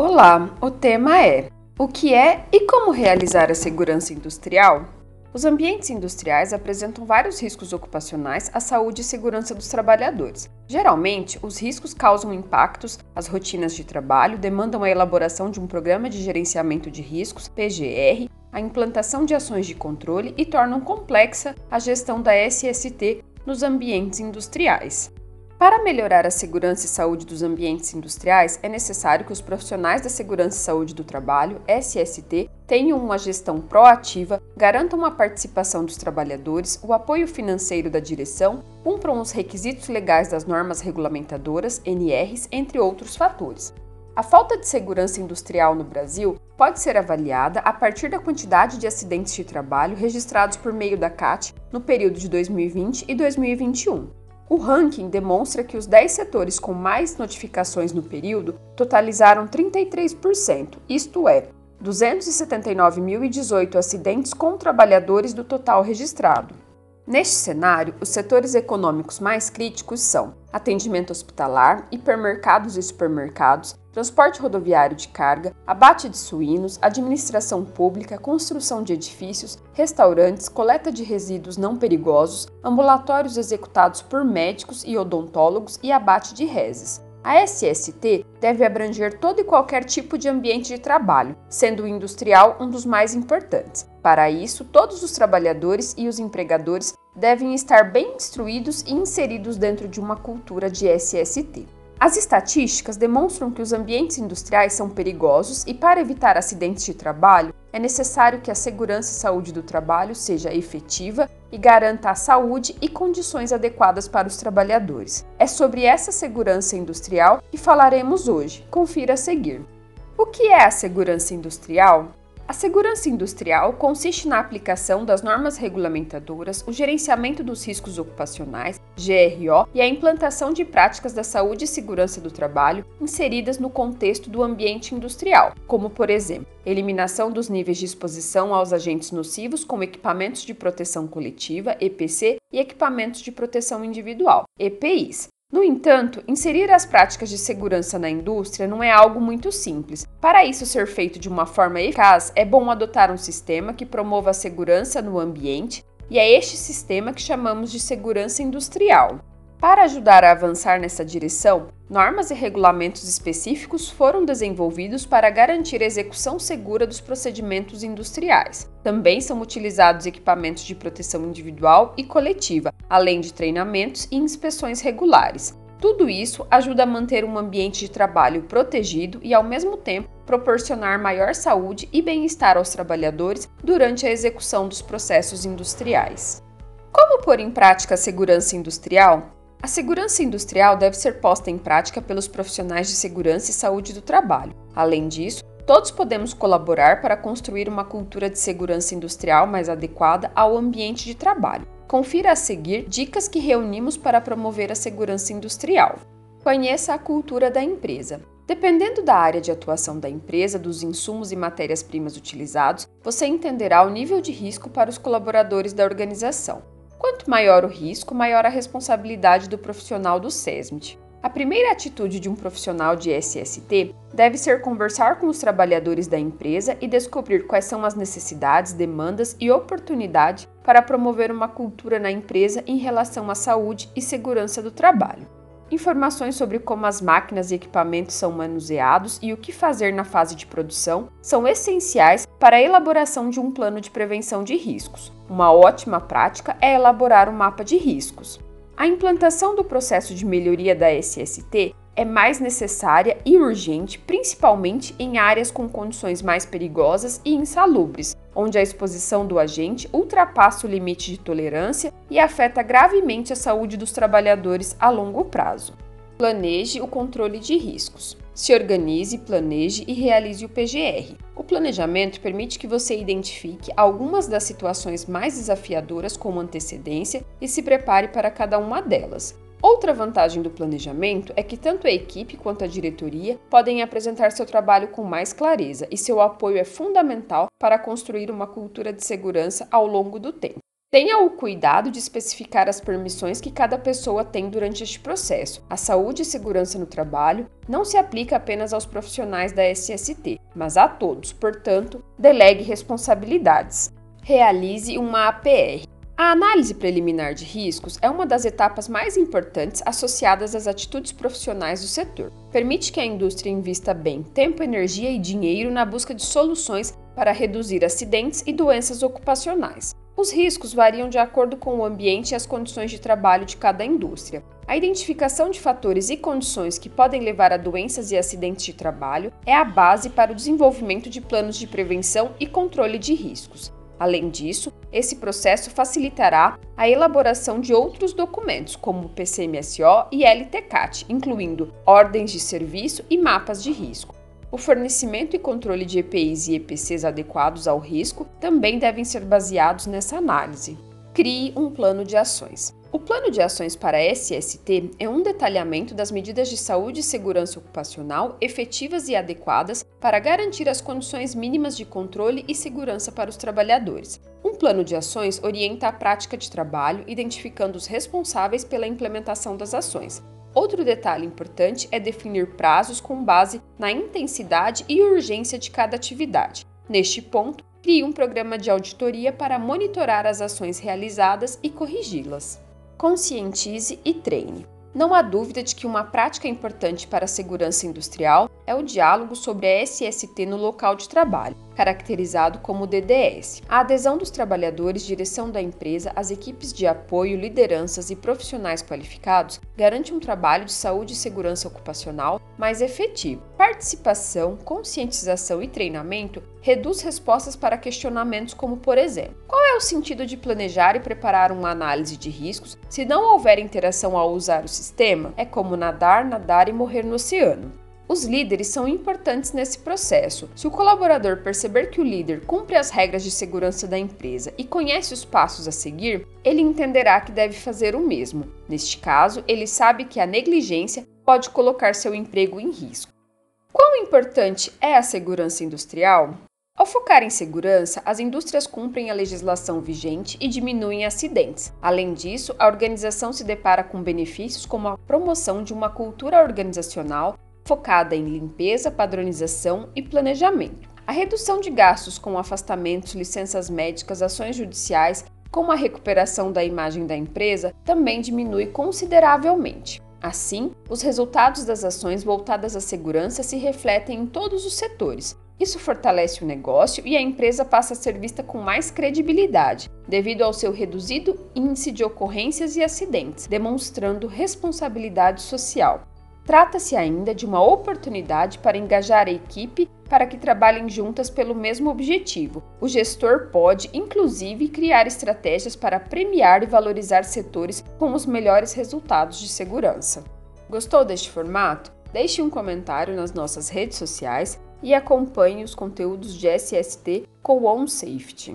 Olá, o tema é: o que é e como realizar a segurança industrial? Os ambientes industriais apresentam vários riscos ocupacionais à saúde e segurança dos trabalhadores. Geralmente, os riscos causam impactos às rotinas de trabalho, demandam a elaboração de um programa de gerenciamento de riscos, PGR, a implantação de ações de controle e tornam complexa a gestão da SST nos ambientes industriais. Para melhorar a segurança e saúde dos ambientes industriais, é necessário que os profissionais da segurança e saúde do trabalho, SST, tenham uma gestão proativa, garantam a participação dos trabalhadores, o apoio financeiro da direção, cumpram os requisitos legais das normas regulamentadoras, NRs, entre outros fatores. A falta de segurança industrial no Brasil pode ser avaliada a partir da quantidade de acidentes de trabalho registrados por meio da CAT no período de 2020 e 2021. O ranking demonstra que os 10 setores com mais notificações no período totalizaram 33%, isto é, 279.018 acidentes com trabalhadores do total registrado. Neste cenário, os setores econômicos mais críticos são atendimento hospitalar, hipermercados e supermercados, transporte rodoviário de carga, abate de suínos, administração pública, construção de edifícios, restaurantes, coleta de resíduos não perigosos, ambulatórios executados por médicos e odontólogos e abate de reses. A SST deve abranger todo e qualquer tipo de ambiente de trabalho, sendo o industrial um dos mais importantes. Para isso, todos os trabalhadores e os empregadores devem estar bem instruídos e inseridos dentro de uma cultura de SST. As estatísticas demonstram que os ambientes industriais são perigosos e, para evitar acidentes de trabalho, é necessário que a segurança e saúde do trabalho seja efetiva e garanta a saúde e condições adequadas para os trabalhadores. É sobre essa segurança industrial que falaremos hoje. Confira a seguir. O que é a segurança industrial? A segurança industrial consiste na aplicação das normas regulamentadoras, o gerenciamento dos riscos ocupacionais, GRO, e a implantação de práticas da saúde e segurança do trabalho inseridas no contexto do ambiente industrial, como, por exemplo, eliminação dos níveis de exposição aos agentes nocivos com equipamentos de proteção coletiva, EPC, e equipamentos de proteção individual, EPIs, no entanto, inserir as práticas de segurança na indústria não é algo muito simples. Para isso ser feito de uma forma eficaz, é bom adotar um sistema que promova a segurança no ambiente, e é este sistema que chamamos de segurança industrial. Para ajudar a avançar nessa direção, normas e regulamentos específicos foram desenvolvidos para garantir a execução segura dos procedimentos industriais. Também são utilizados equipamentos de proteção individual e coletiva, além de treinamentos e inspeções regulares. Tudo isso ajuda a manter um ambiente de trabalho protegido e, ao mesmo tempo, proporcionar maior saúde e bem-estar aos trabalhadores durante a execução dos processos industriais. Como pôr em prática a segurança industrial? A segurança industrial deve ser posta em prática pelos profissionais de segurança e saúde do trabalho. Além disso, todos podemos colaborar para construir uma cultura de segurança industrial mais adequada ao ambiente de trabalho. Confira a seguir dicas que reunimos para promover a segurança industrial. Conheça a cultura da empresa. Dependendo da área de atuação da empresa, dos insumos e matérias-primas utilizados, você entenderá o nível de risco para os colaboradores da organização. Quanto maior o risco, maior a responsabilidade do profissional do SESMIT. A primeira atitude de um profissional de SST deve ser conversar com os trabalhadores da empresa e descobrir quais são as necessidades, demandas e oportunidades para promover uma cultura na empresa em relação à saúde e segurança do trabalho. Informações sobre como as máquinas e equipamentos são manuseados e o que fazer na fase de produção são essenciais para a elaboração de um plano de prevenção de riscos. Uma ótima prática é elaborar um mapa de riscos. A implantação do processo de melhoria da SST é mais necessária e urgente, principalmente em áreas com condições mais perigosas e insalubres, onde a exposição do agente ultrapassa o limite de tolerância e afeta gravemente a saúde dos trabalhadores a longo prazo. Planeje o controle de riscos. Se organize, planeje e realize o PGR. Planejamento permite que você identifique algumas das situações mais desafiadoras com antecedência e se prepare para cada uma delas. Outra vantagem do planejamento é que tanto a equipe quanto a diretoria podem apresentar seu trabalho com mais clareza e seu apoio é fundamental para construir uma cultura de segurança ao longo do tempo. Tenha o cuidado de especificar as permissões que cada pessoa tem durante este processo. A saúde e segurança no trabalho não se aplica apenas aos profissionais da SST, mas a todos, portanto, delegue responsabilidades. Realize uma APR. A análise preliminar de riscos é uma das etapas mais importantes associadas às atitudes profissionais do setor. Permite que a indústria invista bem tempo, energia e dinheiro na busca de soluções para reduzir acidentes e doenças ocupacionais. Os riscos variam de acordo com o ambiente e as condições de trabalho de cada indústria. A identificação de fatores e condições que podem levar a doenças e acidentes de trabalho é a base para o desenvolvimento de planos de prevenção e controle de riscos. Além disso, esse processo facilitará a elaboração de outros documentos, como o PCMSO e LTCAT, incluindo ordens de serviço e mapas de risco. O fornecimento e controle de EPIs e EPCs adequados ao risco também devem ser baseados nessa análise. Crie um plano de ações. O plano de ações para SST é um detalhamento das medidas de saúde e segurança ocupacional efetivas e adequadas para garantir as condições mínimas de controle e segurança para os trabalhadores. Um plano de ações orienta a prática de trabalho, identificando os responsáveis pela implementação das ações, Outro detalhe importante é definir prazos com base na intensidade e urgência de cada atividade. Neste ponto, crie um programa de auditoria para monitorar as ações realizadas e corrigi-las. Conscientize e treine. Não há dúvida de que uma prática importante para a segurança industrial é o diálogo sobre a SST no local de trabalho, caracterizado como DDS. A adesão dos trabalhadores, direção da empresa, as equipes de apoio, lideranças e profissionais qualificados garante um trabalho de saúde e segurança ocupacional mais efetivo. Participação, conscientização e treinamento reduz respostas para questionamentos como, por exemplo, qual é o sentido de planejar e preparar uma análise de riscos se não houver interação ao usar o sistema? É como nadar, nadar e morrer no oceano. Os líderes são importantes nesse processo. Se o colaborador perceber que o líder cumpre as regras de segurança da empresa e conhece os passos a seguir, ele entenderá que deve fazer o mesmo. Neste caso, ele sabe que a negligência pode colocar seu emprego em risco. Quão importante é a segurança industrial? Ao focar em segurança, as indústrias cumprem a legislação vigente e diminuem acidentes. Além disso, a organização se depara com benefícios como a promoção de uma cultura organizacional focada em limpeza, padronização e planejamento. A redução de gastos com afastamentos, licenças médicas, ações judiciais, com a recuperação da imagem da empresa, também diminui consideravelmente. Assim, os resultados das ações voltadas à segurança se refletem em todos os setores. Isso fortalece o negócio e a empresa passa a ser vista com mais credibilidade, devido ao seu reduzido índice de ocorrências e acidentes, demonstrando responsabilidade social. Trata-se ainda de uma oportunidade para engajar a equipe para que trabalhem juntas pelo mesmo objetivo. O gestor pode, inclusive, criar estratégias para premiar e valorizar setores com os melhores resultados de segurança. Gostou deste formato? Deixe um comentário nas nossas redes sociais e acompanhe os conteúdos de SST com OnSafety.